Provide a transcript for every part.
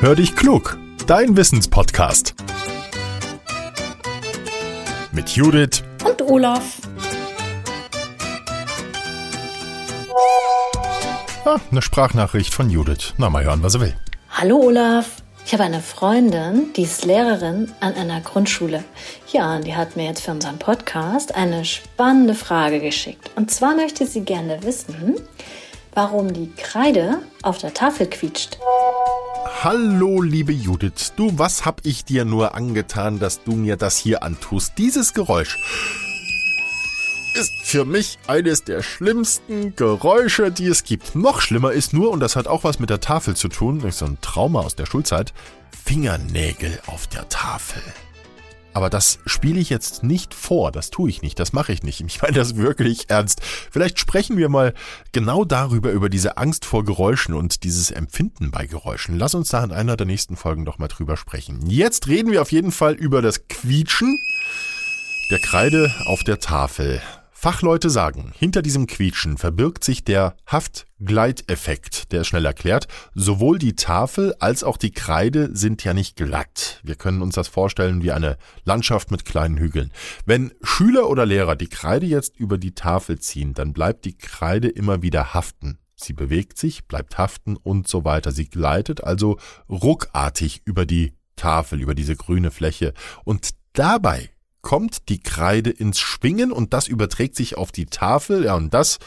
Hör dich klug, dein Wissenspodcast. Mit Judith und Olaf. Ah, eine Sprachnachricht von Judith. Na, mal hören, was er will. Hallo Olaf. Ich habe eine Freundin, die ist Lehrerin an einer Grundschule. Ja, und die hat mir jetzt für unseren Podcast eine spannende Frage geschickt. Und zwar möchte sie gerne wissen, warum die Kreide auf der Tafel quietscht. Hallo, liebe Judith. Du, was hab ich dir nur angetan, dass du mir das hier antust? Dieses Geräusch ist für mich eines der schlimmsten Geräusche, die es gibt. Noch schlimmer ist nur, und das hat auch was mit der Tafel zu tun, so ein Trauma aus der Schulzeit, Fingernägel auf der Tafel. Aber das spiele ich jetzt nicht vor, das tue ich nicht, das mache ich nicht. Ich meine das wirklich ernst. Vielleicht sprechen wir mal genau darüber, über diese Angst vor Geräuschen und dieses Empfinden bei Geräuschen. Lass uns da in einer der nächsten Folgen doch mal drüber sprechen. Jetzt reden wir auf jeden Fall über das Quietschen der Kreide auf der Tafel. Fachleute sagen, hinter diesem Quietschen verbirgt sich der Haftgleiteffekt, der ist schnell erklärt. Sowohl die Tafel als auch die Kreide sind ja nicht glatt. Wir können uns das vorstellen wie eine Landschaft mit kleinen Hügeln. Wenn Schüler oder Lehrer die Kreide jetzt über die Tafel ziehen, dann bleibt die Kreide immer wieder haften. Sie bewegt sich, bleibt haften und so weiter. Sie gleitet also ruckartig über die Tafel, über diese grüne Fläche. Und dabei kommt die Kreide ins Schwingen und das überträgt sich auf die Tafel, ja, und das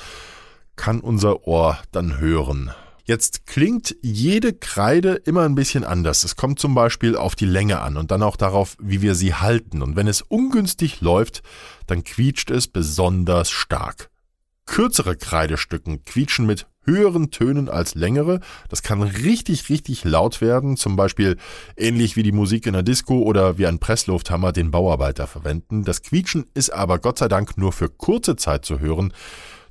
kann unser Ohr dann hören. Jetzt klingt jede Kreide immer ein bisschen anders. Es kommt zum Beispiel auf die Länge an und dann auch darauf, wie wir sie halten. Und wenn es ungünstig läuft, dann quietscht es besonders stark. Kürzere Kreidestücken quietschen mit höheren Tönen als längere. Das kann richtig, richtig laut werden, zum Beispiel ähnlich wie die Musik in der Disco oder wie ein Presslufthammer den Bauarbeiter verwenden. Das Quietschen ist aber Gott sei Dank nur für kurze Zeit zu hören.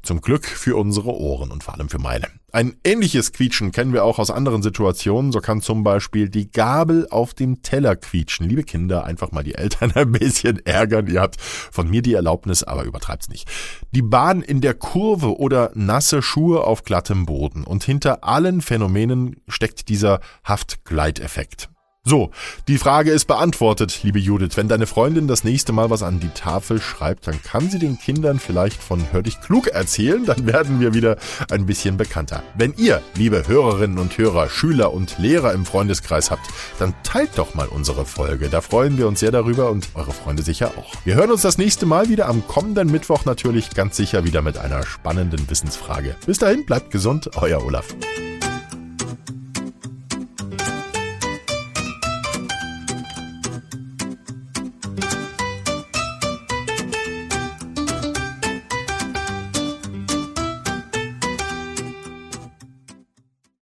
Zum Glück für unsere Ohren und vor allem für meine. Ein ähnliches Quietschen kennen wir auch aus anderen Situationen. So kann zum Beispiel die Gabel auf dem Teller quietschen. Liebe Kinder, einfach mal die Eltern ein bisschen ärgern. Ihr habt von mir die Erlaubnis, aber übertreibt's nicht. Die Bahn in der Kurve oder nasse Schuhe auf glattem Boden. Und hinter allen Phänomenen steckt dieser Haftgleiteffekt. So, die Frage ist beantwortet, liebe Judith. Wenn deine Freundin das nächste Mal was an die Tafel schreibt, dann kann sie den Kindern vielleicht von Hör dich klug erzählen, dann werden wir wieder ein bisschen bekannter. Wenn ihr, liebe Hörerinnen und Hörer, Schüler und Lehrer im Freundeskreis habt, dann teilt doch mal unsere Folge. Da freuen wir uns sehr darüber und eure Freunde sicher auch. Wir hören uns das nächste Mal wieder am kommenden Mittwoch natürlich ganz sicher wieder mit einer spannenden Wissensfrage. Bis dahin, bleibt gesund, euer Olaf.